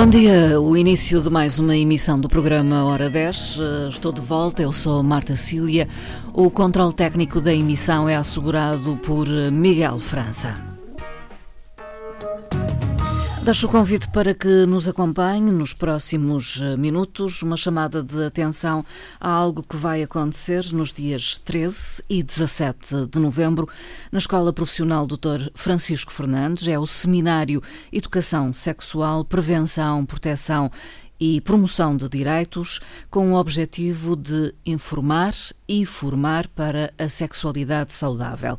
Bom dia, o início de mais uma emissão do programa Hora 10. Eh, estou de volta, eu sou Marta Cília. O controle técnico da emissão é assegurado por Miguel França. Deixo o convite para que nos acompanhe nos próximos eh, minutos, uma chamada de atenção a algo que vai acontecer nos dias 13 e 17 de novembro na Escola Profissional Dr. Francisco Fernandes. É o Seminário Educação Sexual, Prevenção, Proteção e Promoção de Direitos, com o objetivo de informar e formar para a sexualidade saudável.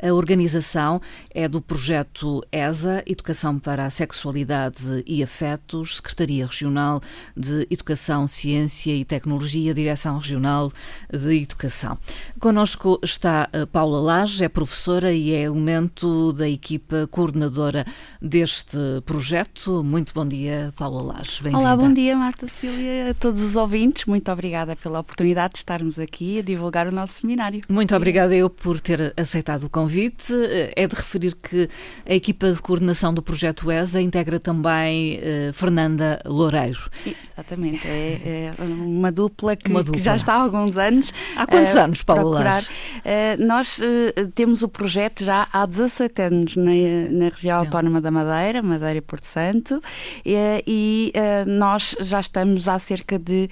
A organização é do projeto ESA, Educação para a Sexualidade e Afetos, Secretaria Regional de Educação, Ciência e Tecnologia, Direção Regional de Educação. Conosco está Paula Lage, é professora e é elemento da equipa coordenadora deste projeto. Muito bom dia, Paula Lage. Olá, bom dia, Marta Cília, a todos os ouvintes. Muito obrigada pela oportunidade de estarmos aqui a divulgar o nosso seminário. Muito obrigada eu por ter aceitado o convite é de referir que a equipa de coordenação do projeto ESA integra também uh, Fernanda Loureiro. Exatamente, é, é uma, dupla que, uma dupla que, já está há alguns anos. Há quantos uh, anos, Paulo uh, Nós temos o projeto já há 17 anos na, na região autónoma da Madeira, Madeira e Porto Santo, e nós já estamos há cerca de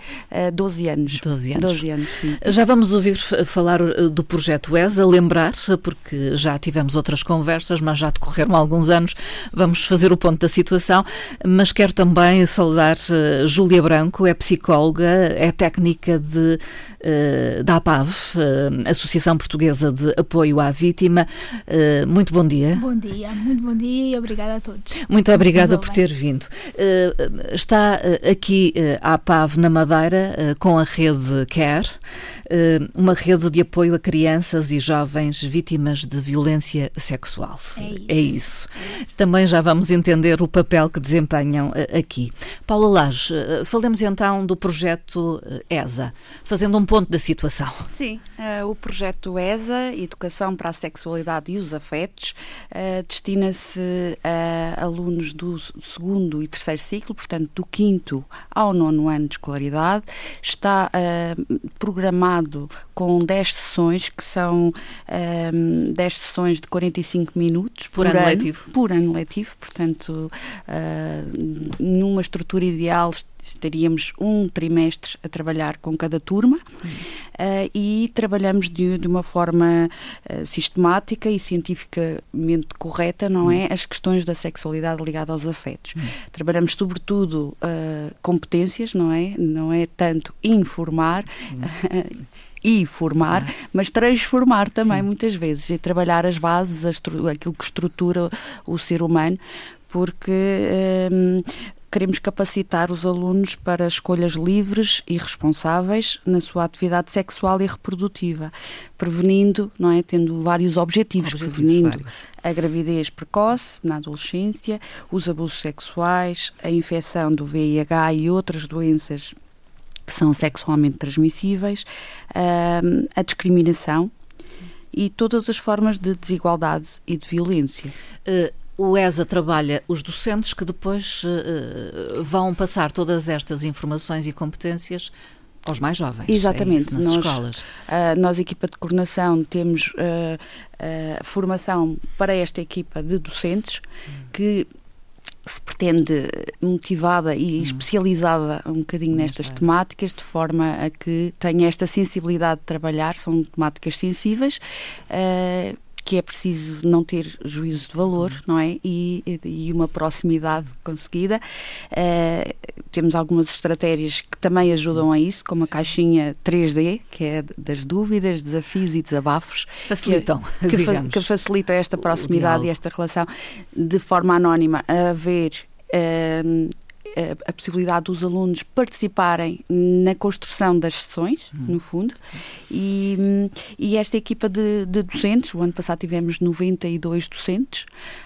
12 anos. 12 anos. 12 anos já vamos ouvir falar do projeto ESA, lembrar, porque já tivemos outras conversas, mas já decorreram alguns anos. Vamos fazer o ponto da situação, mas quero também saudar uh, Júlia Branco, é psicóloga, é técnica de, da APAV, Associação Portuguesa de Apoio à Vítima. muito bom dia. Bom dia, muito bom dia e obrigada a todos. Muito obrigada por ter vindo. está aqui a APAV na Madeira com a rede CARE. Eh, uma rede de apoio a crianças e jovens vítimas de violência sexual. É isso. É isso. É isso. Também já vamos entender o papel que desempenham eh, aqui. Paula Lage, eh, falemos então do projeto ESA, fazendo um ponto da situação. Sim, uh, o projeto ESA, Educação para a Sexualidade e os Afetos, uh, destina-se a alunos do segundo e terceiro ciclo, portanto, do quinto ao nono ano de escolaridade. Está uh, programado com 10 sessões, que são um, ehm, 10 sessões de 45 minutos por, por ano, ano, letivo. Por ano letivo, portanto, uh, numa estrutura ideal estaríamos um trimestre a trabalhar com cada turma uh, e trabalhamos de, de uma forma uh, sistemática e cientificamente correta, não é? As questões da sexualidade ligada aos afetos. Trabalhamos sobretudo uh, competências, não é? Não é tanto informar. e formar, mas transformar também Sim. muitas vezes e trabalhar as bases, aquilo que estrutura o ser humano, porque um, queremos capacitar os alunos para escolhas livres e responsáveis na sua atividade sexual e reprodutiva, prevenindo, não é, tendo vários objetivos, objetivos prevenindo vários. a gravidez precoce na adolescência, os abusos sexuais, a infecção do VIH e outras doenças que são sexualmente transmissíveis, a discriminação e todas as formas de desigualdade e de violência. Uh, o ESA trabalha os docentes que depois uh, vão passar todas estas informações e competências aos mais jovens. É Exatamente. É isso, nas nós, escolas. Uh, nós, equipa de coordenação, temos uh, uh, formação para esta equipa de docentes hum. que se pretende motivada e hum. especializada um bocadinho nestas temáticas, de forma a que tenha esta sensibilidade de trabalhar, são temáticas sensíveis que é preciso não ter juízos de valor, não é? E, e uma proximidade conseguida. Uh, temos algumas estratégias que também ajudam a isso, como a caixinha 3D, que é das dúvidas, desafios e desabafos. Facilitam, que, que, fa que facilitam esta proximidade e esta relação de forma anónima a haver uh, a, a, possibilidade dos alunos participarem na construção das sessões, hum. no fundo, e, e, esta equipa de, de, docentes, o ano passado tivemos 92 docentes,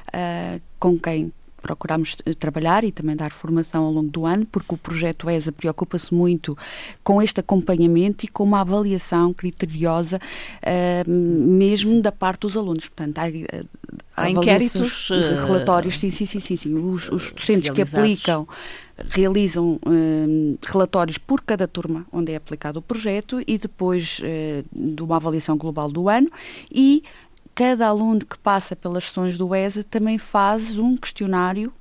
uh, com quem procuramos eh, trabalhar e também dar formação ao longo do ano, porque o projeto ESA preocupa-se muito com este acompanhamento e com uma avaliação criteriosa uh, mesmo da parte dos alunos. Portanto, há, Há inquéritos, relatórios, sim, sim, sim, sim, sim. Os, os docentes que aplicam realizam um, relatórios por cada turma onde é aplicado o projeto e depois uh, de uma avaliação global do ano e cada aluno que passa pelas sessões do ESA também faz um questionário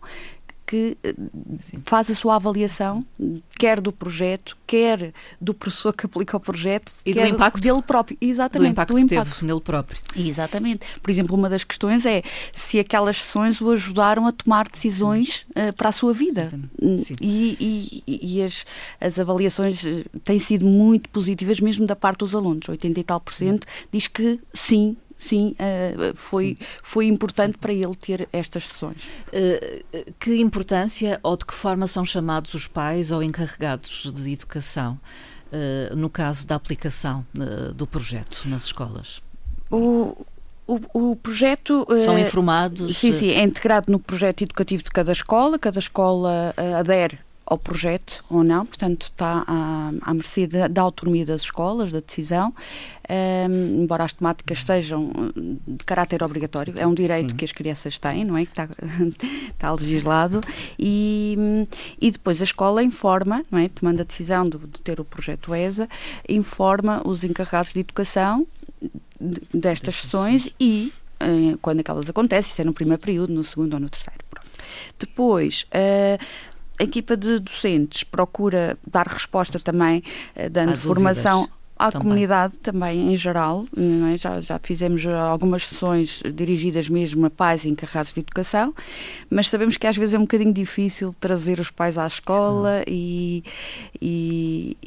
que Sim. faz a sua avaliação, quer do projeto, quer do professor que aplica o projeto, e do impacto dele próprio. Exatamente, do impacto, do impacto. nele próprio. Exatamente. Por exemplo, uma das questões é se aquelas sessões o ajudaram a tomar decisões uh, para a sua vida. Sim. E, e, e as, as avaliações eh, têm sido muito positivas, mesmo da parte dos alunos. 80 e tal por cento diz que sim, sim, uh, foi, sim. foi importante para ele ter estas sessões. Uh, que importância ou de que forma são chamados os pais ou encarregados de educação no caso da aplicação do projeto nas escolas? O, o, o, projeto. São informados? Sim, sim, é integrado no projeto educativo de cada escola. Cada escola adere ao projeto ou não, portanto está à, à mercê da, da autonomia das escolas, da decisão, um, embora as temáticas sejam de caráter obrigatório, é um direito Sim. que as crianças têm, não é? Que está, está legislado, e, e depois a escola informa, não é? Tomando a decisão de, de ter o projeto ESA, informa os encarregados de educação destas sessões e eh, quando aquelas acontecem, se é no primeiro período, no segundo ou no terceiro. Pronto. Depois, uh, a equipa de docentes procura dar resposta também, eh, dando formação à também. comunidade também em geral. É? Já, já fizemos algumas sessões dirigidas mesmo a pais encarregados de educação, mas sabemos que às vezes é um bocadinho difícil trazer os pais à escola e, e,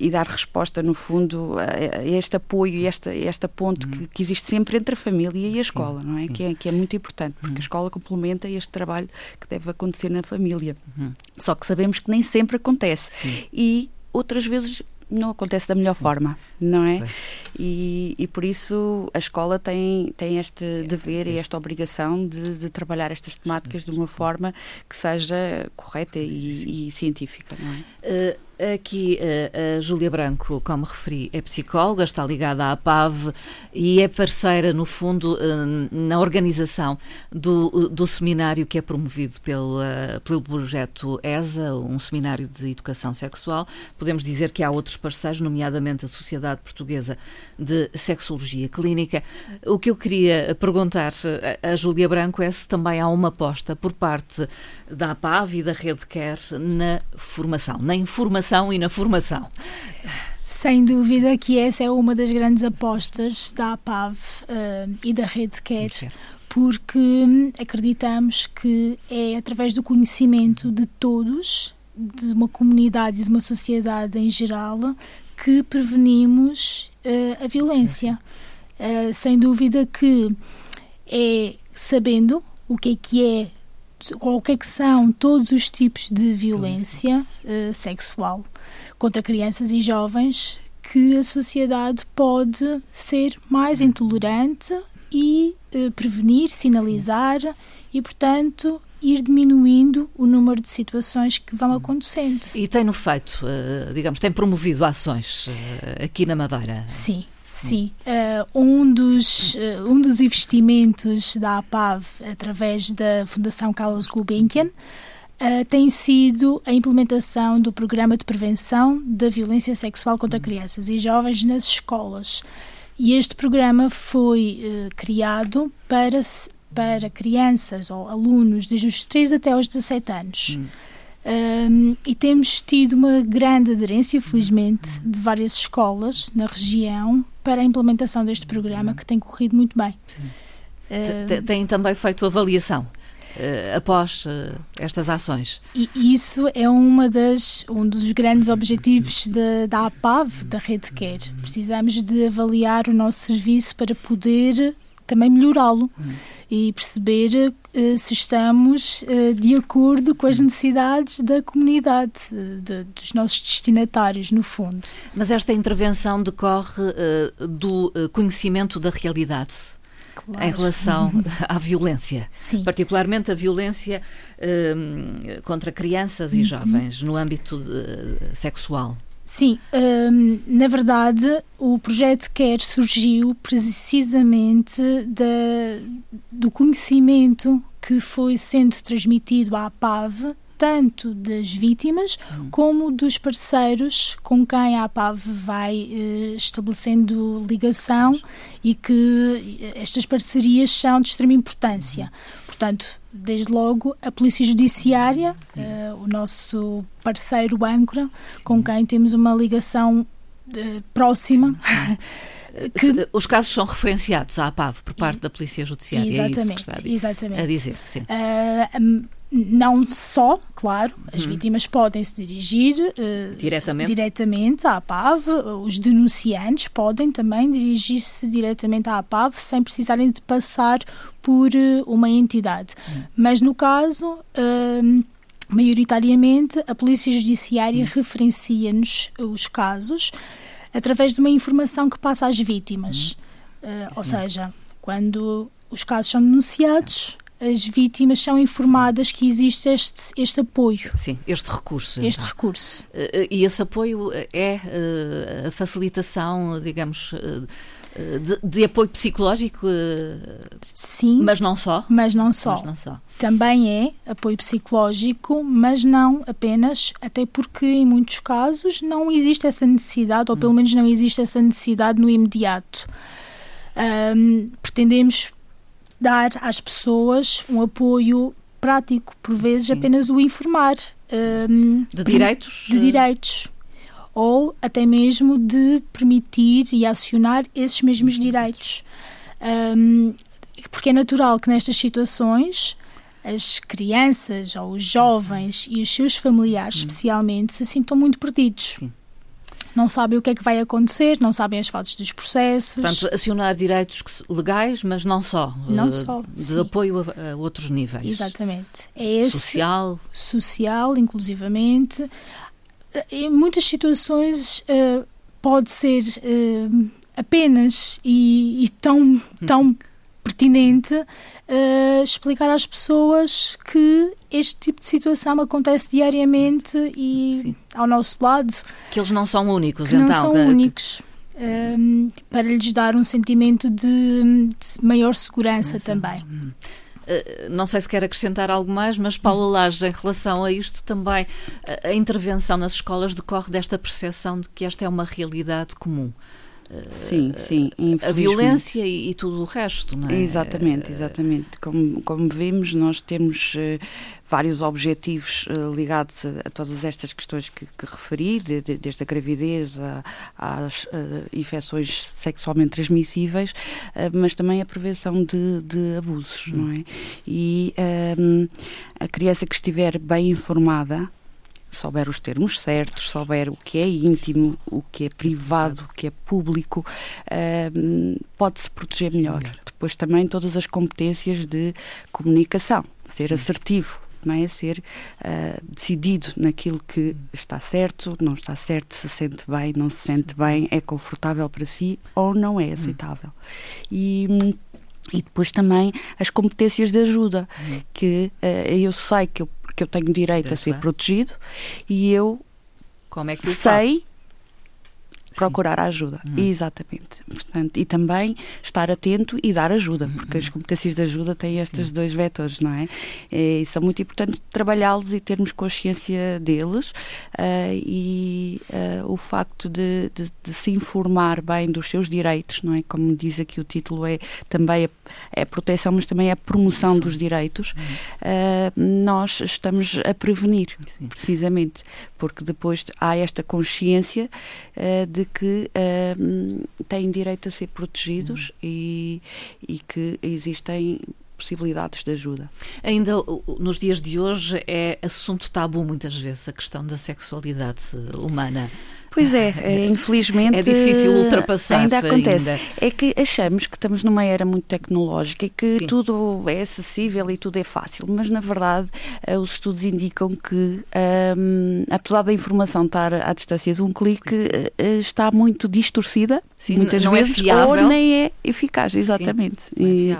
e dar resposta, no fundo, a, este apoio e esta, esta ponte uhum. que, que, existe sempre entre a família e a escola, sim, não é? Que, é? que é muito importante, porque uhum. a escola complementa este trabalho que deve acontecer na família. Uhum. Só que sabemos que nem sempre acontece. Sim. E outras vezes não acontece da melhor Sim. forma, não é? E, e, por isso a escola tem, tem este é, dever é. e esta obrigação de, de, trabalhar estas temáticas de uma forma que seja correta e, e científica, não é? Uh, Aqui a Júlia Branco, como referi, é psicóloga, está ligada à APAV e é parceira, no fundo, eh, na organização do, do seminário que é promovido pelo, eh, pelo projeto ESA, um seminário de educação sexual. Podemos dizer que há outros parceiros, nomeadamente a Sociedade Portuguesa de Sexologia Clínica. O que eu queria perguntar a Júlia Branco é se também há uma aposta por parte da APAV e da Rede Quer na formação, na informação e na formação. Sem dúvida que essa é uma das grandes apostas da APAV uh, e da Rede Quer, porque hum, acreditamos que é através do conhecimento de todos, de uma comunidade e de uma sociedade em geral, que prevenimos uh, a violência. Uh, sem dúvida que é sabendo o que é que é o que é que são todos os tipos de violência uh, sexual contra crianças e jovens que a sociedade pode ser mais intolerante e prevenir, sinalizar e, portanto, ir diminuindo o número de situações que vão acontecendo. E tem-no feito, uh, digamos, tem promovido ações aqui na Madeira? Sim. Sim, uh, um, dos, uh, um dos investimentos da APAV através da Fundação Carlos Gulbenkian uh, tem sido a implementação do Programa de Prevenção da Violência Sexual contra Crianças e Jovens nas escolas. E este programa foi criado para, para crianças ou alunos desde os 3 até aos 17 anos. Hum. Um, e temos tido uma grande aderência, felizmente, de várias escolas na região para a implementação deste programa, que tem corrido muito bem. Uh, tem também feito avaliação uh, após uh, estas ações. E isso é uma das, um dos grandes objetivos de, da APAV, da Rede Quer. Precisamos de avaliar o nosso serviço para poder também melhorá-lo hum. e perceber uh, se estamos uh, de acordo com as necessidades da comunidade, uh, de, dos nossos destinatários, no fundo. Mas esta intervenção decorre do conhecimento da realidade. Claro. Em relação à violência, Sim. particularmente a violência contra crianças e uhum. jovens no âmbito de, sexual. Sim, hum, na verdade, o projeto QUER surgiu precisamente da, do conhecimento que foi sendo transmitido à PAV tanto das vítimas hum. como dos parceiros com quem a APAV vai eh, estabelecendo ligação e que estas parcerias são de extrema importância. Portanto, desde logo a Polícia Judiciária, eh, o nosso parceiro âncora, Sim. com quem temos uma ligação eh, próxima. Que... Os casos são referenciados à APAV por parte da Polícia Judiciária. Exatamente, é exatamente. a dizer. Sim. Uh, não só, claro, as hum. vítimas podem se dirigir uh, diretamente. diretamente à APAV, os denunciantes podem também dirigir-se diretamente à APAV sem precisarem de passar por uh, uma entidade. Hum. Mas no caso, uh, maioritariamente, a Polícia Judiciária hum. referencia-nos os casos através de uma informação que passa às vítimas. Hum. ou seja, quando os casos são denunciados as vítimas são informadas que existe este, este apoio. Sim, este recurso. Este então. recurso. Eh, e esse apoio é eh, a facilitação, digamos, eh, de, de, apoio psicológico? Sim. Mas não só? Mas não só. Mas não só. Também é apoio psicológico, mas não apenas, até porque em muitos casos não existe essa necessidade, ou pelo hum. menos não existe essa necessidade no imediato. Um, pretendemos dar às pessoas um apoio prático, por vezes Sim. apenas o informar. Um, de direitos? De direitos. Ou até mesmo de permitir e acionar esses mesmos direitos. Um, porque é natural que nestas situações as crianças ou os jovens e os seus familiares, hum. especialmente, se sintam muito perdidos. Sim não sabem o que é que vai acontecer, não sabem as fases dos processos. Portanto, acionar direitos legais, mas não só. Não uh, só. De sim. apoio a, a, outros níveis. Exatamente. É esse. Social. Social, inclusivamente. Em muitas situações uh, pode ser uh, apenas e, e tão, tão pertinente uh, explicar às pessoas que este tipo de situação acontece diariamente e Sim. ao nosso lado. Que eles não são únicos, que então. Não são únicos. Um, ehm, para lhes dar um sentimento de, de maior segurança também. Hum. Não sei se quer acrescentar algo mais, mas Paula Laje, em relação a isto também, a, a intervenção nas escolas decorre desta percepção de que esta é uma realidade comum. Sim, sim. A violência e, e, tudo o resto, não é? Exatamente, exatamente. Como, como vimos, nós temos uh, vários objetivos uh, ligados a, a, todas estas questões que, que referi, de, de, desde a gravidez a, às uh, infecções sexualmente transmissíveis, mas também a prevenção de, de abusos, hum. não é? E um, a criança que estiver bem informada, souber os termos certos, souber o que é íntimo, o que é privado, o que é público, uh, pode-se proteger melhor. Depois também todas as competências de comunicação, ser Sim. assertivo, não é? Ser uh, decidido naquilo que está certo, não está certo, se sente bem, não se sente bem, é confortável para si ou não é hum. aceitável. E e depois também as competências de ajuda, uhum. que uh, eu sei que eu, que eu tenho direito a ser bem. protegido e eu Como é que sei? Procurar a ajuda. Uhum. Exatamente. Portanto, e também estar atento e dar ajuda, porque as uhum. competências de ajuda têm estes Sim. dois vetores, não é? E são muito importantes trabalhá-los e termos consciência deles uh, e uh, o facto de, de, de, se informar bem dos seus direitos, não é? Como diz aqui o título, é também a, é a proteção, mas também é a promoção Sim. dos direitos. Uh, nós estamos a prevenir, Sim. precisamente, porque depois há esta consciência de de que uh, têm direito a ser protegidos uhum. e, e que existem possibilidades de ajuda. Ainda nos dias de hoje é assunto tabu muitas vezes a questão da sexualidade humana. Pois é, é infelizmente. É difícil ultrapassar. Ainda acontece. Ainda. É que achamos que estamos numa era muito tecnológica e que Sim. tudo é acessível e tudo é fácil, mas na verdade uh, os estudos indicam que, um, ehm, apesar da informação estar à distância de um clique, uh, está muito distorcida, Sim, muitas é vezes, é ou nem é eficaz, exatamente. Sim, é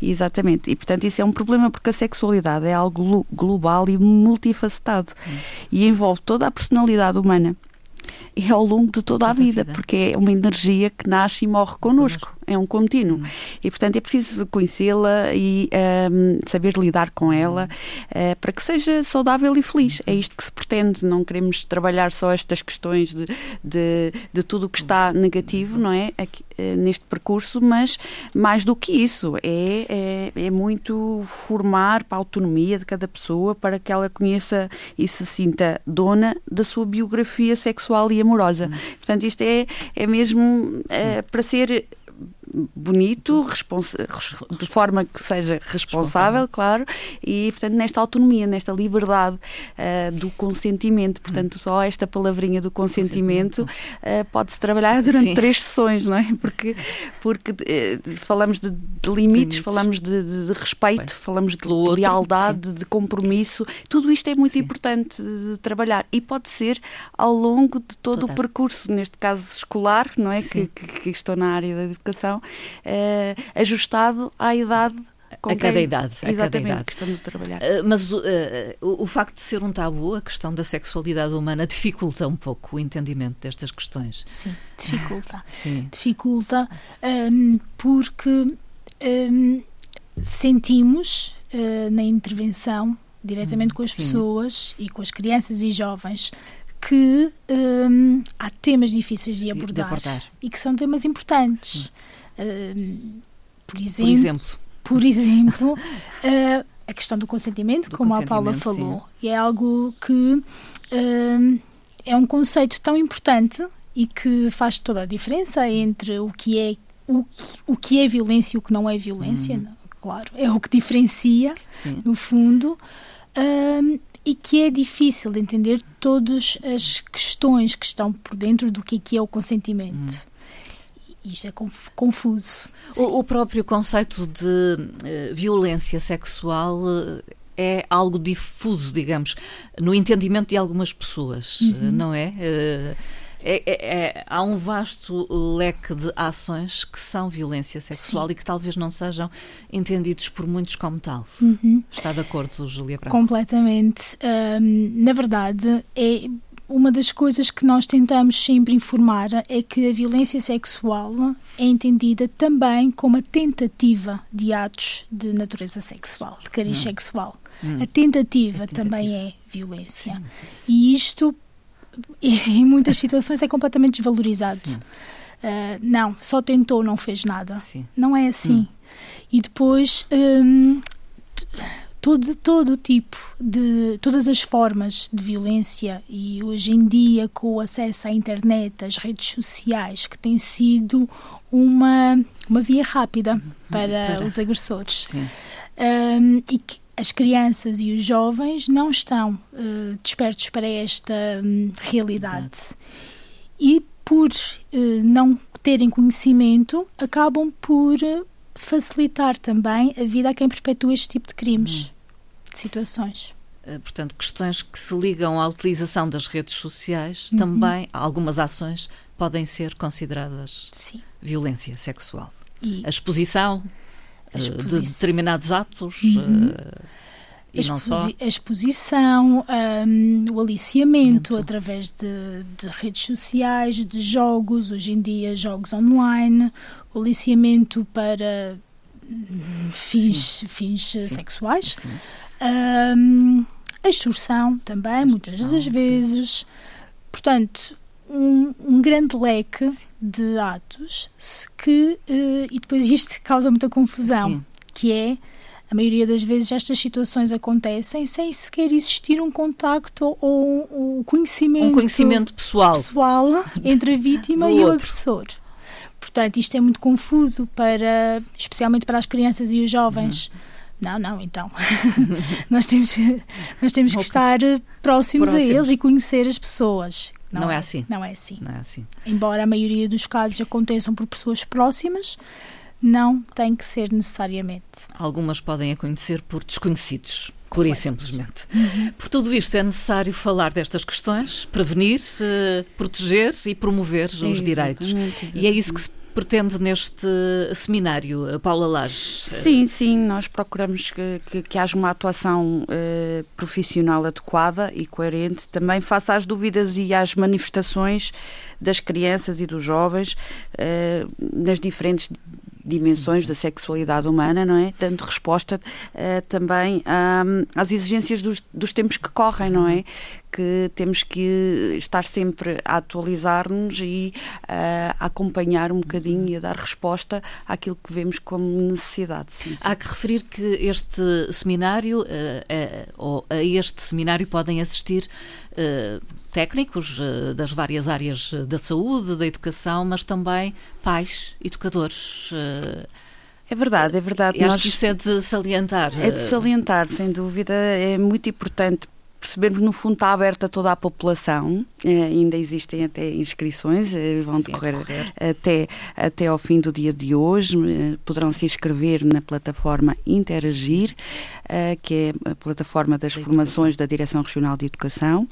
e, exatamente. E portanto isso é um problema porque a sexualidade é algo global e multifacetado hum. e envolve toda a personalidade humana. É ao longo de toda, toda a, vida, a, vida, porque é uma energia que nasce e morre connosco. É um contínuo. Hum. E, portanto, é preciso conhecê-la e um, saber lidar com ela uh, para que seja saudável e feliz. É isto que se pretende. Não queremos trabalhar só estas questões de, de, de tudo o que está negativo, não é? Aqui, uh, neste percurso, mas mais do que isso, é, é, é muito formar para a autonomia de cada pessoa para que ela conheça e se sinta dona da sua biografia sexual e amorosa. Portanto, isto é, é mesmo é, para ser bonito, de forma que seja responsável, claro, e portanto nesta autonomia, nesta liberdade uh, do consentimento. Portanto, só esta palavrinha do consentimento uh, pode-se trabalhar durante Sim. três sessões, não é? Porque, porque uh, falamos de, de limites, limites, falamos de, de, de respeito, Bem, falamos de lealdade, outro, de compromisso. Tudo isto é muito Sim. importante de trabalhar e pode ser ao longo de todo Total. o percurso, neste caso escolar, não é? Que, que, que estou na área da educação uh, ajustado à idade a cada idade. Exatamente, a cada idade. que estamos a trabalhar. Uh, mas uh, o, o, facto de ser um tabu, a questão da sexualidade humana, dificulta um pouco o entendimento destas questões. Sim, dificulta. Sim. Dificulta um, porque um, sentimos uh, na intervenção, diretamente hum, com as sim. pessoas e com as crianças e jovens, que um, há temas difíceis de abordar, de abordar, e que são temas importantes. Sim por exemplo, por exemplo, por exemplo uh, a questão do consentimento, do como consentimento, a Paula falou, sim. e é algo que uh, é um conceito tão importante e que faz toda a diferença entre o que é o, o que é violência e o que não é violência, uhum. claro, é o que diferencia, sim. no fundo. Uh, e que é difícil de entender todas as questões que estão por dentro do que é, que é o consentimento. Hum isto é confuso. O, o, próprio conceito de uh, violência sexual uh, é algo difuso, digamos, no entendimento de algumas pessoas, uhum. não é? Uh, é, é, é? há um vasto leque de ações que são violência sexual Sim. e que talvez não sejam entendidos por muitos como tal. Uhum. Está de acordo, Julia Branco? Completamente. Um, na verdade, é uma das coisas que nós tentamos sempre informar é que a violência sexual é entendida também como a tentativa de atos de natureza sexual, de cariz hum. sexual. Hum. A, tentativa a, tentativa também é violência. Sim. E isto, em muitas situações, é completamente desvalorizado. Uh, não, só tentou, não fez nada. Sim. Não é assim. Hum. E depois. Um, todo, todo tipo de todas as formas de violência e hoje em dia com o acesso à internet, às redes sociais, que tem sido uma, uma via rápida uhum. para, para. os agressores. Um, e que as crianças e os jovens não estão uh, despertos para esta um, realidade. E por uh, não terem conhecimento, acabam por facilitar também a vida a quem perpetua este tipo de crimes, hum. de situações. Eh, portanto, questões que se ligam à utilização das redes sociais, uhum. também algumas ações podem ser consideradas Sim. violência sexual. E a exposição, a eh, de determinados atos. Uhum. Uh, a, exposi a, exposição, um, o aliciamento Muito. através de, de, redes sociais, de jogos, hoje em dia jogos online, o aliciamento para fins, fins Sim. sexuais, Sim. Um, a extorsão também, muitas das vezes. Portanto, um, um, grande leque de atos que, uh, e depois isto causa muita confusão, Sim. que é a maioria das vezes estas situações acontecem sem sequer existir um contacto ou um conhecimento, um conhecimento pessoal. pessoal entre a vítima e o agressor. Portanto, isto é muito confuso para, especialmente para as crianças e os jovens. Uhum. Não, não, então. nós temos, nós temos que estar próximos, próximos, a eles e conhecer as pessoas. Não, não é, é, assim. Não é assim. Não é assim. Embora a maioria dos casos aconteçam por pessoas próximas, não tem que ser necessariamente. Algumas podem a conhecer por desconhecidos. Pura e simplesmente. Por tudo isto, é necessário falar destas questões, prevenir, proteger e promover os exatamente, direitos. Exatamente. E é isso que se pretende neste seminário, Paula Lage? Sim, sim, nós procuramos que, que, que haja uma atuação uh, profissional adequada e coerente, também face às dúvidas e às manifestações das crianças e dos jovens uh, nas diferentes dimensões da sexualidade humana, não é? Dando resposta uh, também um, às exigências dos, dos tempos que correm, não é? que temos que estar sempre a atualizar-nos e uh, a acompanhar um bocadinho e a dar resposta àquilo que vemos como necessidade. Sim, sim. Há que referir que este seminário, uh, ou a este seminário podem assistir técnicos das várias áreas da saúde, da educação, mas também pais, educadores. É verdade, é verdade. E acho Nós... que isso é de salientar. É de salientar, sem dúvida. É muito importante percebermos no fundo está aberta toda a população, eh, ainda existem até inscrições, eh, vão Sim, decorrer, decorrer, Até, até ao fim do dia de hoje, eh, poderão se inscrever na plataforma Interagir, eh, que é a plataforma das formações da Direção Regional de Educação.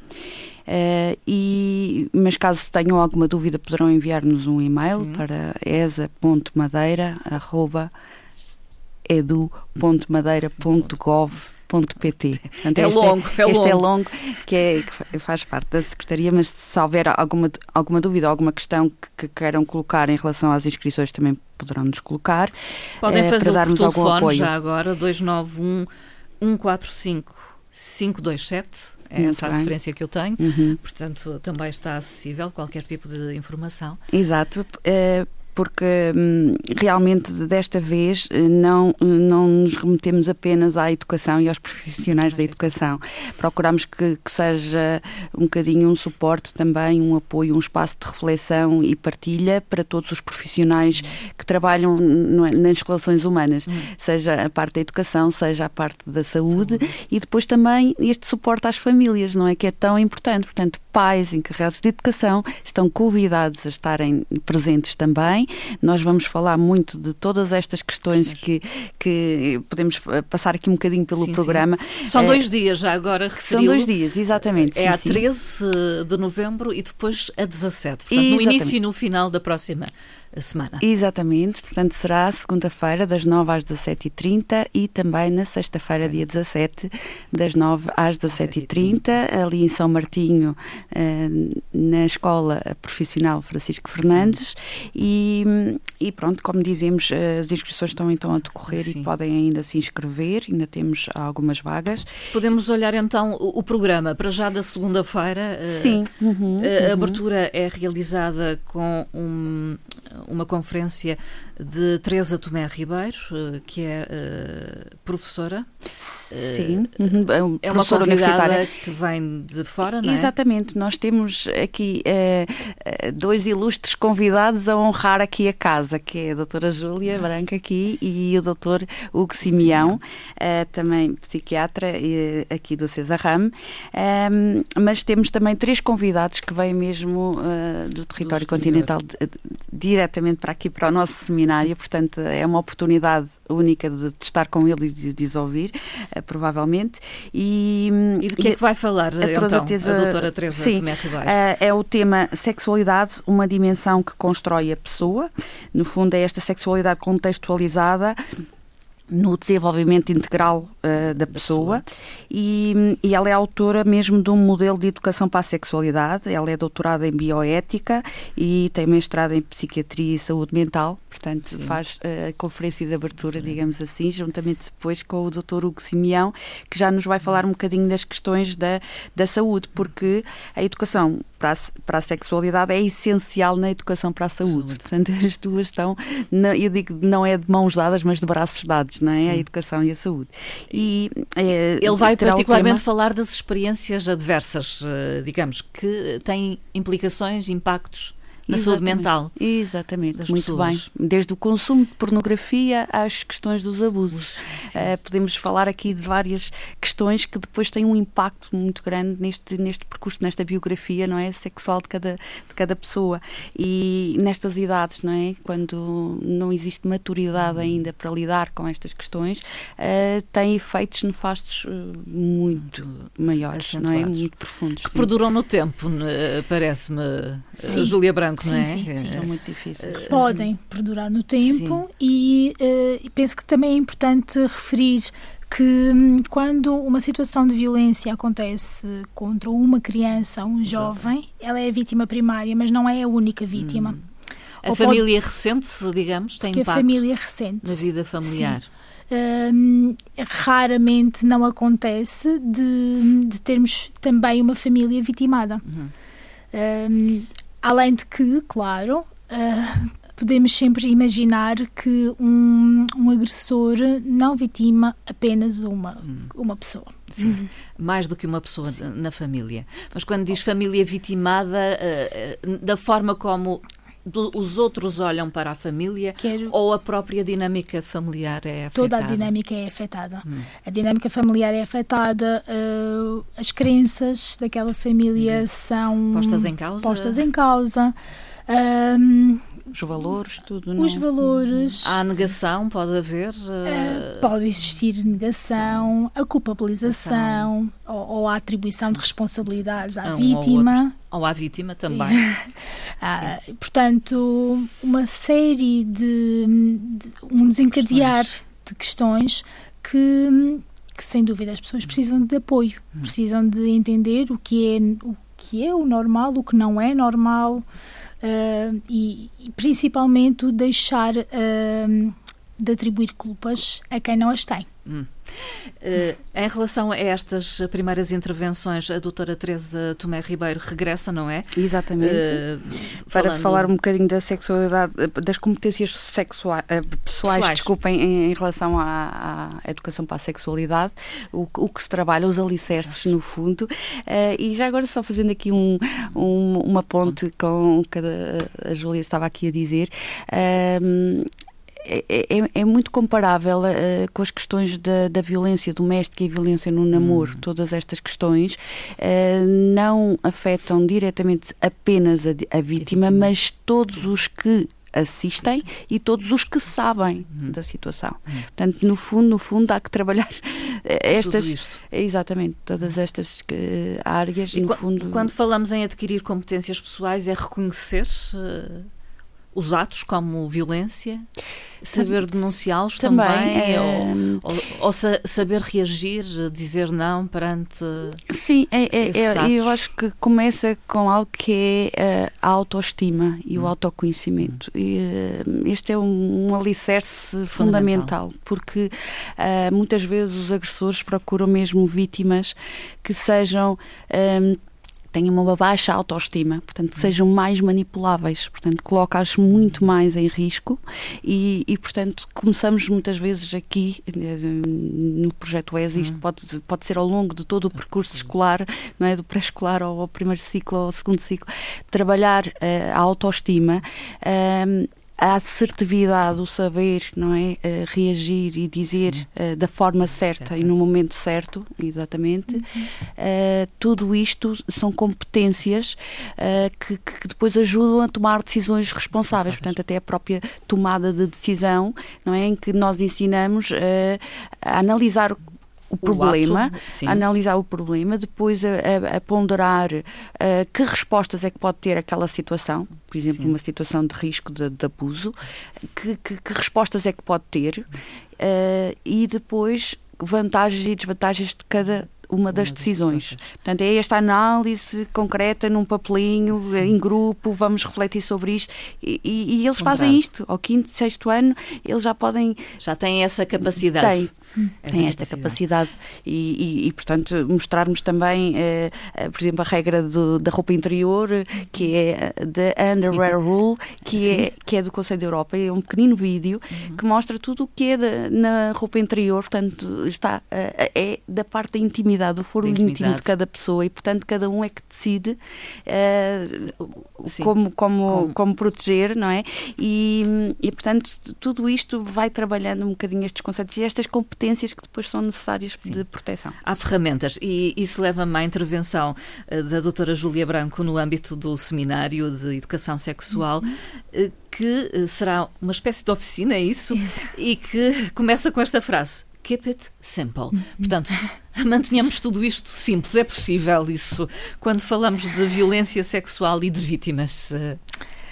Uh, e, mas caso tenham alguma dúvida, poderão enviar-nos um e-mail Sim. para esa.madeira.edu.madeira.gov.br pt. Portanto, é longo, é, é este longo. é longo, que, é, que faz parte da Secretaria, mas se houver alguma, alguma dúvida, alguma questão que, que queiram colocar em relação às inscrições, também poderão nos colocar. Podem eh, fazer para darmos algum apoio. já agora, 291 145 527 é Muito essa a bem. referência que eu tenho, uhum. portanto também está acessível qualquer tipo de informação. Exato. Uh, porque hum, realmente desta vez eh, não, não nos remetemos apenas à educação e aos profissionais da educação. Procuramos que, que seja um bocadinho um suporte também, um apoio, um espaço de reflexão e partilha para todos os profissionais que trabalham é, nas relações humanas, hum. seja a parte da educação, seja a parte da saúde, saúde e depois também este suporte às famílias, não é? Que é tão importante. Portanto, pais encarregados de educação estão convidados a estarem presentes também. Nós vamos falar muito de todas estas questões que, que podemos passar aqui um bocadinho pelo sim, programa. Sim. São é, dois dias já agora São dois dias, exatamente. É sim, a 13 de novembro e depois a 17. Portanto, no início e no final da próxima semana. Exatamente, portanto será segunda-feira das 9 às 17h30 e também na sexta-feira, dia 17, das 9 às 17h30, ali em São Martinho, eh, na Escola Profissional Francisco Fernandes. E, e pronto, como dizemos, as inscrições estão então a decorrer Sim. e podem ainda se inscrever, ainda temos algumas vagas. Podemos olhar então o, programa para já da segunda-feira. Eh, Sim. Uhum, a uhum. abertura é realizada com um, uma conferência de Teresa Tomé Ribeiro, eh, que é uh, professora. Sim, uh, é uma convidada que vem de fora, não é? Exatamente, nós temos aqui uh, dois ilustres convidados a honrar aqui a casa, que é a doutora Júlia Branca aqui e o doutor Hugo Simeão, também psiquiatra aqui do César Ram, ehm, mas temos também três convidados que vêm mesmo do território do continental diretamente para aqui, para o nosso seminário, portanto é uma oportunidade única de, de estar com eles e de, de os ouvir, uh, provavelmente. E, e de que é que vai falar a, então, a doutora Teresa sim, Tomé Ribeiro? Uh, é o tema sexualidade, uma dimensão que constrói a pessoa. No fundo é esta sexualidade contextualizada no desenvolvimento integral uh, da pessoa, E, e, ela é autora mesmo de um modelo de educação para a sexualidade. Ela é doutorada em bioética e tem mestrado em psiquiatria e saúde mental, portanto Sim. faz uh, a conferência de abertura, digamos assim, juntamente depois com o Dr. Hugo Simeão, que já nos vai falar um bocadinho das questões da, da saúde, porque a educação para a, para a sexualidade é essencial na educação para a saúde. saúde. Portanto, as duas estão, eu digo, não é de mãos dadas, mas de braços dados, não é? Sim. A educação e a saúde. E, é, Ele vai particularmente falar das experiências adversas, eh, digamos, que têm implicações, impactos na Exatamente. saúde mental. Exatamente, muito pessoas. bem. Desde o consumo de pornografia às questões dos abusos. Uh, podemos falar aqui de várias questões que depois têm um impacto muito grande neste, neste percurso, nesta biografia, não é? Sexual de cada, de cada pessoa. E nestas idades, não é? Quando não existe maturidade ainda para lidar com estas questões, uh, tem efeitos nefastos muito, muito maiores, não é? Muito profundos. Que sim. perduram no tempo, né? parece-me, Júlia Branco, sim, não é? Sim, sim. São muito difíceis. Podem perdurar no tempo e uh, penso que também é importante referir que hum, quando uma situação de violência acontece contra uma criança, um jovem, ela é a vítima primária, mas não é a única vítima. Hum. A Ou família pode... recente, digamos, tem impacto a família recente. na vida familiar. Hum, raramente não acontece de, de, termos também uma família vitimada. Uhum. Um, além de que, claro, uh, podemos sempre imaginar que um, um agressor não vitima apenas uma, hum. uma pessoa. Sim. Mais do que uma pessoa Sim. na família. Mas quando diz família vitimada, uh, da forma como os outros olham para a família Quero... ou a própria dinâmica familiar é afetada? Toda a dinâmica é afetada. Hum. A dinâmica familiar é afetada, uh, as crenças daquela família hum. são postas em causa. Postas em causa. Um, os valores, tudo. Não? Os valores. Há negação, pode haver. Uh... pode existir negação, a culpabilização ou, ou, a atribuição de responsabilidades à um vítima. Ou, ou, à vítima também. ah, portanto, uma série de, de um desencadear questões. de questões que, que, sem dúvida, as pessoas precisam de apoio, hum. precisam de entender o que é o que é o normal, o que não é normal uh, e, e, principalmente deixar uh, de atribuir culpas a quem não as tem. Hum. Uh, em relação a estas primeiras intervenções, a doutora Teresa Tomé Ribeiro regressa, não é? Exatamente. Uh, Para falando... falar um bocadinho da sexualidade, das competências sexuais, uh, pessoais, pessoais, desculpem, em, em relação à, à, educação para a sexualidade, o, o, que se trabalha, os alicerces, no fundo. e já agora, só fazendo aqui um, um, uma ponte com o que a, Júlia estava aqui a dizer. É, é, é, muito comparável uh, com as questões da, da, violência doméstica e violência no namoro. Hum. Todas estas questões uh, não afetam diretamente apenas a, a, vítima, mas todos os que assistem e todos os que sabem hum. da situação. Hum. Portanto, no fundo, no fundo, há que trabalhar eh, estas exatamente todas estas áreas e, e no fundo quando falamos em adquirir competências pessoais é reconhecer uh, os atos como violência saber denunciá-los também, também é... ou, ou, ou, saber reagir, dizer não perante. Sim, é, é, é eu acho que começa com algo que é uh, a autoestima e hum. o autoconhecimento. E, uh, este é um, um alicerce fundamental, fundamental porque uh, muitas vezes os agressores procuram mesmo vítimas que sejam tenham uma baixa autoestima, portanto, sejam mais manipuláveis, portanto, coloca-as muito mais em risco. E, e, portanto, começamos muitas vezes aqui eh, no projeto ESI, isto uhum. pode, pode ser ao longo de todo o percurso escolar, não é, do pré-escolar ao, ao, primeiro ciclo ou ao segundo ciclo, trabalhar uh, a autoestima uh, a assertividade, o saber, não é? Uh, reagir e dizer uh, da forma certa, certo. e no momento certo, exatamente. Uhum. Uh, tudo isto são competências que, que, depois ajudam a tomar decisões responsáveis, portanto, até a própria tomada de decisão, não é? Em que nós ensinamos a analisar o problema, o analisar o problema, depois a, a, a ponderar uh, que respostas é que pode ter aquela situação, por exemplo, sim. uma situação de risco de, de abuso, que, que, que, respostas é que pode ter uh, e depois vantagens e desvantagens de cada uma das decisões. Portanto, é esta análise concreta num papelinho, Sim. em grupo, vamos refletir sobre isto. E, e, e eles fazem isto. Ao quinto, sexto ano, eles já podem. Já têm essa capacidade. Têm. Tem esta capacidade e, e, portanto, mostrarmos também, eh, eh, por exemplo, a regra do, da roupa interior, que é da Underwear Rule, que é, que é do Conselho da Europa. É um pequenino vídeo uhum. que mostra tudo o que é de, na roupa interior, portanto, está, eh, é da parte da intimidade intimidade, do foro íntimo de cada pessoa e, portanto, cada um é que decide uh, como, como, como, como, proteger, não é? E, e, portanto, tudo isto vai trabalhando um bocadinho estes conceitos e estas competências que depois são necessárias Sim. de proteção. Há ferramentas e isso leva-me à intervenção uh, da doutora Júlia Branco no âmbito do Seminário de Educação Sexual, uhum. uh, que será uma espécie de oficina, é isso? isso? E que começa com esta frase keep it simple. Portanto, mantenhamos tudo isto simples. É possível isso quando falamos de violência sexual e de vítimas. Eh,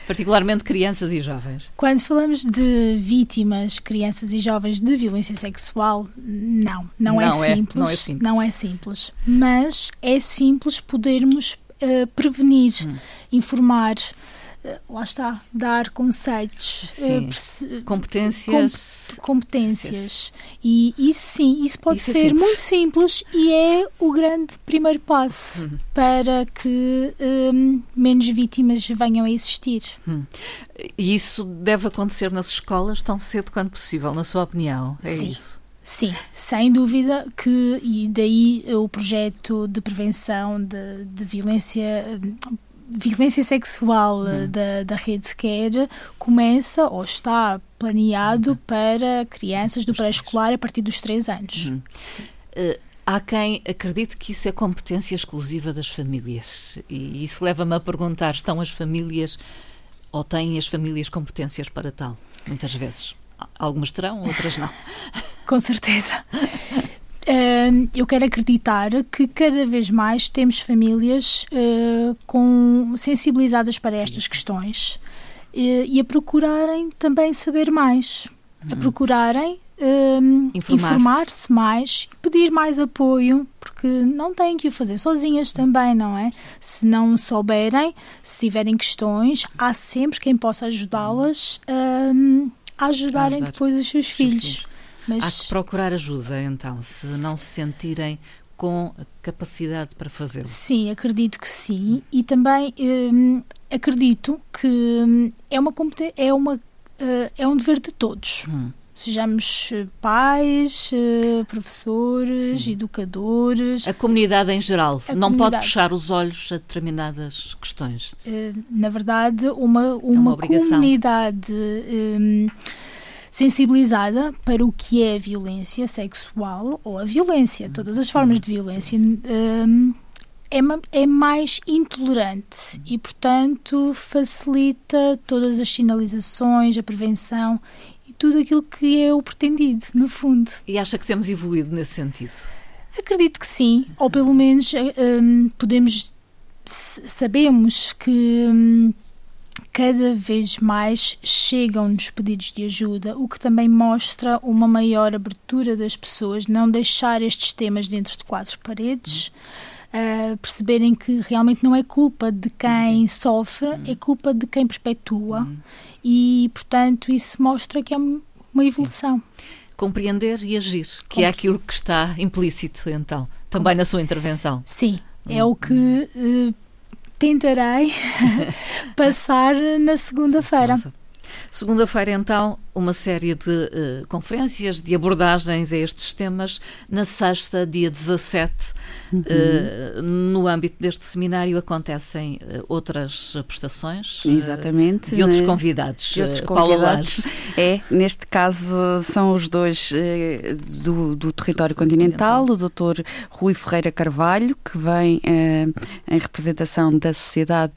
particularmente crianças e jovens. Quando falamos de vítimas, crianças e jovens de violência sexual, não, não, é não, é, simples, não é simples. Não é simples. Mas é simples podermos uh, prevenir, hum. informar, lá está, dar conceitos, eh, competências. Com, competências. E isso sim, isso pode isso é ser é muito simples e é o grande primeiro passo hum. para que um, menos vítimas venham a existir. Hum. E isso deve acontecer nas escolas tão cedo quanto possível, na sua opinião? É sim. Isso? Sim, sem dúvida que, e daí o projeto de prevenção de, de violência hum, violência sexual uhum. da, da rede Care começa ou está planeado uhum. para crianças do pré-escolar a partir dos 3 anos. Uhum. Uh, há quem acredite que isso é competência exclusiva das famílias. E isso leva-me a perguntar: estão as famílias ou têm as famílias competências para tal? Muitas vezes. Algumas terão, outras não. Com certeza. Uh, eu quero acreditar que cada vez mais temos famílias uh, com, sensibilizadas para estas questões uh, e a procurarem também saber mais, a uhum. procurarem informar-se informar mais e pedir mais apoio, porque não têm que o fazer sozinhas também, não é? Se não souberem, se tiverem questões, há sempre quem possa ajudá-las a ajudarem ajudar depois os seus filhos. Mas... Há que procurar ajuda, então, se não se sentirem com capacidade para fazê-lo. Sim, acredito que sim. E também hum, acredito que hum, é, uma, é, uma, uh, é um dever de todos. Hum. Sejamos eh, pais, uh, professores, sim. educadores. A comunidade em geral a não comunidade. pode fechar os olhos a determinadas questões. Na verdade, uma, uma, é uma comunidade hum, sensibilizada para o que é a violência sexual ou a violência, todas as formas de violência. Um, é, é, mais intolerante e, portanto, facilita todas as sinalizações, a prevenção e tudo aquilo que é o pretendido, no fundo. E acha que temos evoluído nesse sentido? Acredito que sim, ou pelo menos um, podemos sabemos que um, cada vez mais chegam-nos pedidos de ajuda, o que também mostra uma maior abertura das pessoas, não deixar estes temas dentro de quatro paredes. Uh, perceberem que realmente não é culpa de quem uhum. sofre, é uhum. culpa de quem perpetua. Uhum. E, portanto, isso mostra que é uma evolução. Compreender e agir, que é aquilo que está implícito, então, também na sua intervenção. Sim, é o que uh, tentarei passar na segunda-feira. Segunda-feira, então, uma série de uh, conferências, de abordagens a estes temas. Na sexta, dia 17, uhum. uh, no âmbito deste seminário, acontecem uh, outras prestações. Exatamente. de outros né? convidados. De outros convidados. É, neste caso, são os dois do, do território continental, o doutor Rui Ferreira Carvalho, que vem em representação da Sociedade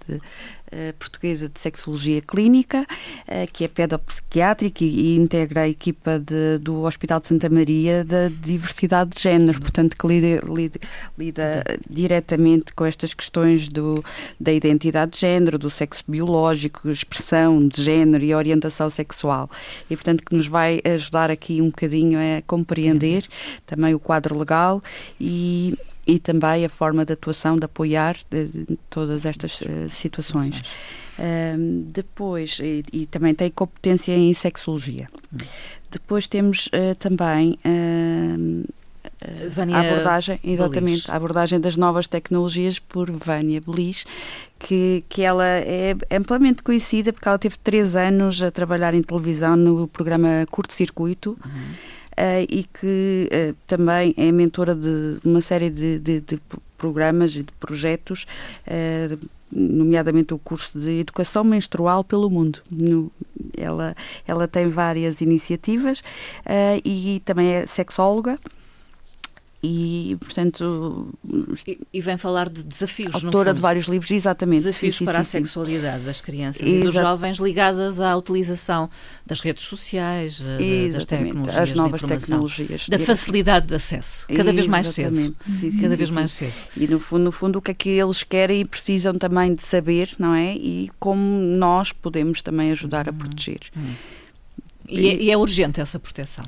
portuguesa de Sexologia Clínica, uh, que é pedopsiquiátrica e integra a equipa de, do Hospital de Santa Maria da diversidade de género, portanto, que lida, lida, lida diretamente com estas questões do, da identidade de género, do sexo biológico, expressão de género e orientação sexual. E, portanto, que nos vai ajudar aqui um bocadinho a compreender também o quadro legal e e também a forma de atuação, de apoiar de, de todas estas uh, situações. Um, depois, e, e, também tem competência em sexologia. Hum. Depois temos uh, também uh, a abordagem, exatamente, Belis. a abordagem das novas tecnologias por Vânia Belis, que, que ela é amplamente conhecida porque ela teve três anos a trabalhar em televisão no programa Curto Circuito. Uhum e que também é mentora de uma série de, de, de programas e de projetos nomeadamente o curso de Educação Menstrual pelo Mundo. Ela, ela tem várias iniciativas uh, e também é sexóloga e, portanto. E, e, vem falar de desafios. Autora de vários livros, exatamente. Desafios sim, sim, para sim, a sexualidade das crianças Exa e dos jovens ligadas à utilização das redes sociais, das tecnologias. As novas tecnologias. Da facilidade de acesso. Cada vez mais cedo. Cada vez mais cedo. E no fundo, no fundo, o que é que eles querem e precisam também de saber, não é? E como nós podemos também ajudar a proteger. Hum. E, é, e, é, urgente essa proteção.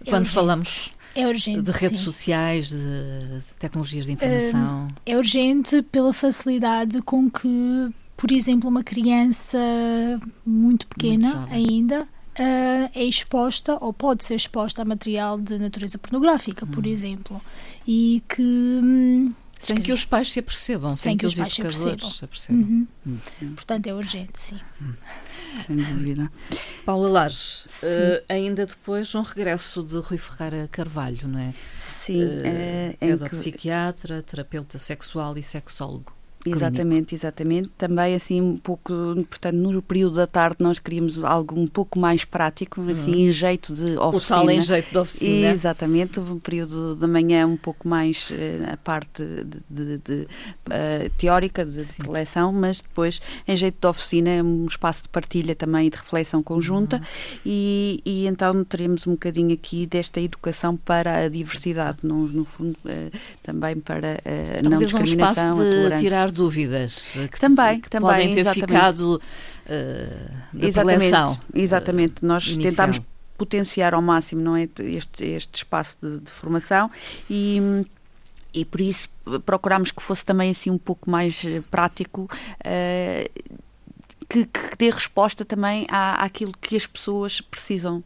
É Quando urgente. falamos é urgente. De redes sim. sociais, de tecnologias de informação. É urgente pela facilidade com que, por exemplo, uma criança muito pequena muito ainda uh, é exposta ou pode ser exposta a material de natureza pornográfica, por hum. exemplo. E que. Hum, sem que os pais se apercebam, sem, sem que, que, os, pais se apercebam. Se apercebam. Uhum. Hum. Portanto, é urgente, sim. Hum. Sem dúvida. Paula Lages, uh, ainda depois um regresso de Rui Ferreira Carvalho, não é? Sim. Uh, é, é que... psiquiatra, terapeuta sexual e sexólogo. Exatamente, exatamente. Também assim um pouco, portanto, no período da tarde nós queríamos algo um pouco mais prático, assim, uhum. em jeito de oficina. O tal em jeito de oficina. Exatamente, o período da manhã um pouco mais uh, a parte de, de, de uh, teórica, de Sim. reflexão, mas depois em jeito de oficina é um espaço de partilha também e de reflexão conjunta uhum. e, e então teremos um bocadinho aqui desta educação para a diversidade, no, no fundo uh, também para a não discriminação, um a tolerância. Tirar dúvidas que, também, que também, podem ter exatamente. ficado uh, exatamente, exatamente. Uh, Nós inicial. tentámos potenciar ao máximo não é este, este espaço de, de formação e e por isso procurámos que fosse também assim um pouco mais eh, prático uh, que, que dê resposta também à, àquilo que as pessoas precisam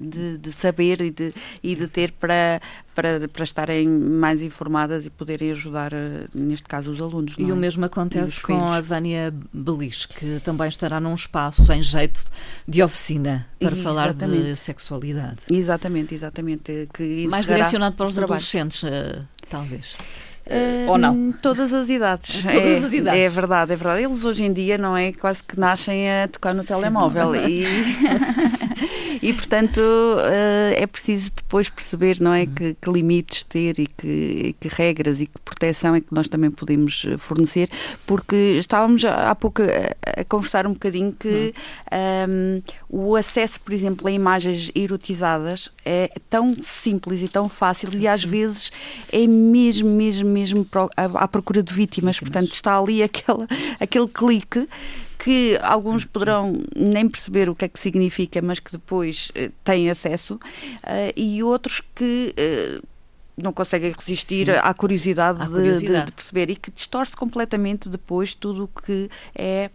de, de, saber e de, e de ter para, para, para estarem mais informadas e poderem ajudar, eh, neste caso, os alunos. E é? o mesmo acontece com a Vânia Belis, que também estará num espaço em jeito de oficina para falar de sexualidade. Exatamente, exatamente. Que mais direcionado para os adolescentes, uh, talvez. Uh, ou não? Todas as idades. Todas é, as idades. É verdade, é verdade. Eles hoje em dia não é quase que nascem a tocar no Sim. telemóvel e, e portanto uh, é preciso depois perceber não é que, que limites ter e que, que, regras e que proteção é que nós também podemos eh, fornecer porque estávamos há pouco a, a conversar um bocadinho que um, ehm, o acesso, por exemplo, a imagens erotizadas é tão simples e tão fácil e às vezes é mesmo, mesmo, mesmo à procura de vítimas. Portanto, está ali aquela, aquele clique que alguns poderão nem perceber o que é que significa, mas que depois uh, têm acesso, uh, e outros que. Uh, não conseguem resistir Sim. à curiosidade, à curiosidade. De, de, de, perceber e que distorce completamente depois tudo o que é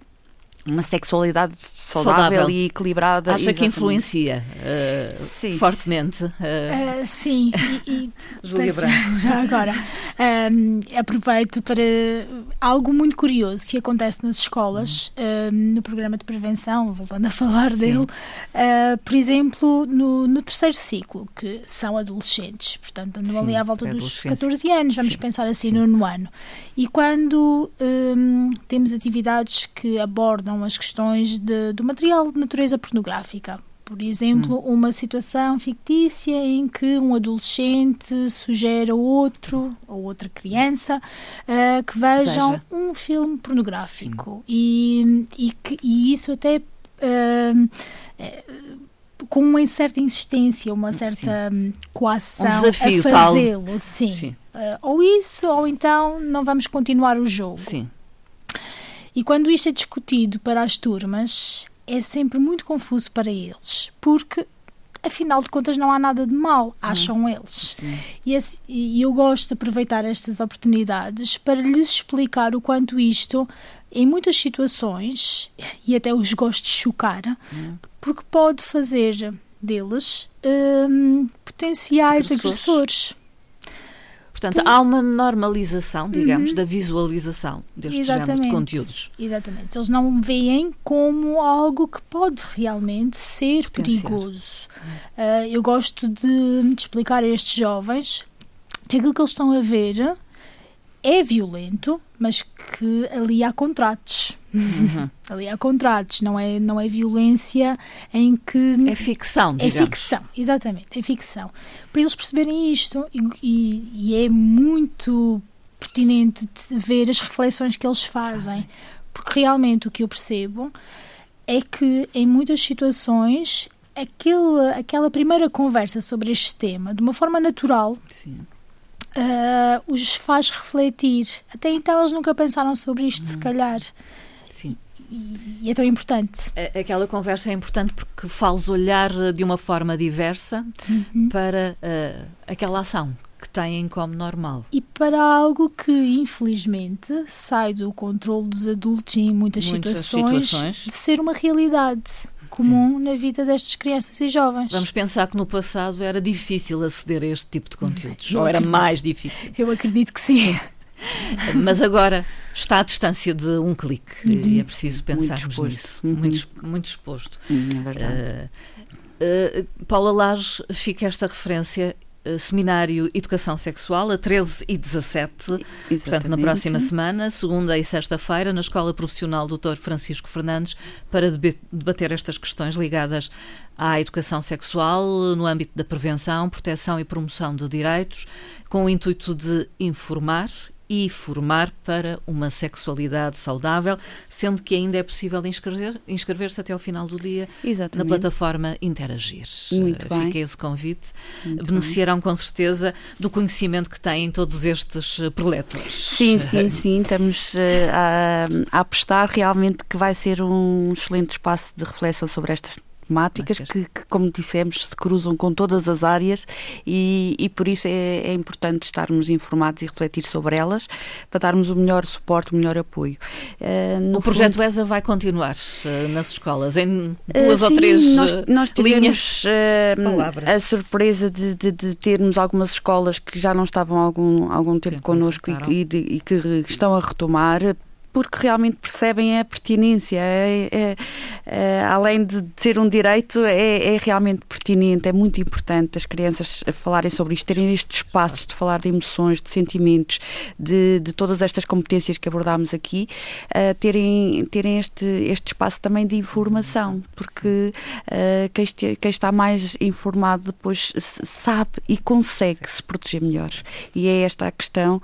uma sexualidade saudável, saudável, e equilibrada. Acha exatamente. que influencia uh, sim. fortemente? Uh, uh, sim, e, e já agora um, aproveito para algo muito curioso que acontece nas escolas, um, no programa de prevenção, voltando a falar sim. dele, por exemplo, no, no, terceiro ciclo, que são adolescentes, portanto andam ali à volta dos 14 anos, vamos sim. pensar assim, no no ano. E quando um, temos atividades que abordam as questões de, do material de natureza pornográfica. Por exemplo, hum. uma situação fictícia em que um adolescente sugere a outro ou outra criança uh, que vejam Veja. um filme pornográfico e, e, que, e isso até uh, com uma certa insistência, uma certa sim. coação um desafio, a fazê-lo, sim. sim. Uh, ou isso, ou então não vamos continuar o jogo. Sim. E quando isto é discutido para as turmas, é sempre muito confuso para eles, porque afinal de contas não há nada de mal, acham hum. eles. E, esse, e, eu gosto de aproveitar estas oportunidades para lhes explicar o quanto isto, em muitas situações, e até os gosto de chocar, hum. porque pode fazer deles hum, potenciais agressores. agressores Portanto, há uma normalização, digamos, uhum. da visualização deste Exatamente. género de conteúdos. Exatamente. Eles não veem como algo que pode realmente ser perigoso. Uh, eu gosto de, de explicar a estes jovens que aquilo que eles estão a ver é violento, mas que ali há contratos. Uhum. ali há contratos, não é, não é violência em que. É ficção, É digamos. ficção, exatamente, é ficção. Para eles perceberem isto, e, e, e é muito pertinente ver as reflexões que eles fazem, porque realmente o que eu percebo é que em muitas situações aquele, aquela primeira conversa sobre este tema, de uma forma natural, Sim uh, os faz refletir. Até então eles nunca pensaram sobre isto, uhum. se calhar. Sim. E, e, é tão importante. Aquela conversa é importante porque faz olhar de uma forma diversa uhum. para uh, aquela ação que têm como normal. E para algo que, infelizmente, sai do controle dos adultos em muitas, muitas situações, situações, de ser uma realidade comum Sim. na vida destas crianças e jovens. Vamos pensar que no passado era difícil aceder a este tipo de conteúdos, Eu ou era mais difícil. Eu acredito que sim. Mas agora está à distância de um clique uhum. e é preciso pensarmos muito nisso. Uhum. Muito, muito exposto. Uhum, é verdade. Uh, uh, Paula Lage, fica esta referência seminário Educação Sexual a 13 e 17, Exatamente. portanto, na próxima semana, segunda e sexta-feira, na Escola Profissional Dr. Francisco Fernandes, para debater estas questões ligadas à educação sexual no âmbito da prevenção, proteção e promoção de direitos, com o intuito de informar e formar para uma sexualidade saudável, sendo que ainda é possível inscrever-se inscrever até ao final do dia Exatamente. na plataforma Interagir. Muito Fica bem. esse convite. Muito Beneficiarão bem. com certeza do conhecimento que têm todos estes eh, preletores. Sim, sim, sim. Estamos uh, a, a apostar realmente que vai ser um excelente espaço de reflexão sobre estas temáticas que, que, como dissemos, se cruzam com todas as áreas e, e por isso é, é, importante estarmos informados e refletir sobre elas para darmos o melhor suporte, o melhor apoio. Uh, o projeto fundo, ESA vai continuar uh, nas escolas, em duas uh, ou três nós, nós tivemos, linhas a surpresa de, de, de, termos algumas escolas que já não estavam há algum, algum tempo connosco e, e, e que estão a retomar porque realmente percebem a pertinência. É, é, é, além de ser um direito, é, é, realmente pertinente, é muito importante as crianças falarem sobre isto, terem estes espaços de falar de emoções, de sentimentos, de, de todas estas competências que abordámos aqui, uh, terem, terem este, este espaço também de informação, porque uh, quem, este, quem, está mais informado depois sabe e consegue se proteger melhor. E é esta a questão, uh,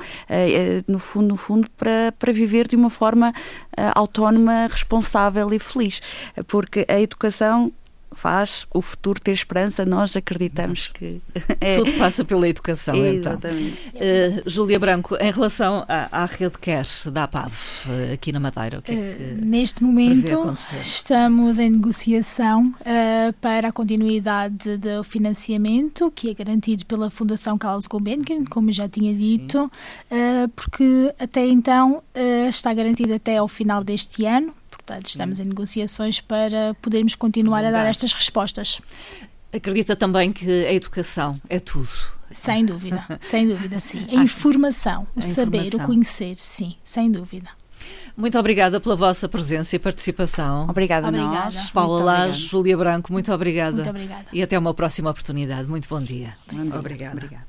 no fundo, no fundo, para, para viver de uma forma forma uh, autónoma, responsável e feliz, porque a educação faz o futuro ter esperança, nós acreditamos que é. Tudo passa pela educação, então. Exatamente. Uh, Júlia Branco, em relação à, à rede CARE da APAV uh, aqui na Madeira, o que é que uh, Neste momento estamos em negociação para a continuidade do financiamento, que é garantido pela Fundação Carlos Gulbenkian, como já tinha dito, porque até então está garantido até ao final deste ano, Portanto, estamos em negociações para podermos continuar a dar estas respostas. Acredita também que a educação é tudo. Sem dúvida, sem dúvida, sim. A informação, o a saber, informação. o conhecer, sim, sem dúvida. Muito obrigada pela vossa presença e participação. Obrigada, obrigada. nós. Paula Lage, Júlia Branco, muito obrigada. Muito obrigada. E até uma próxima oportunidade. Muito bom dia. Muito obrigada. obrigada.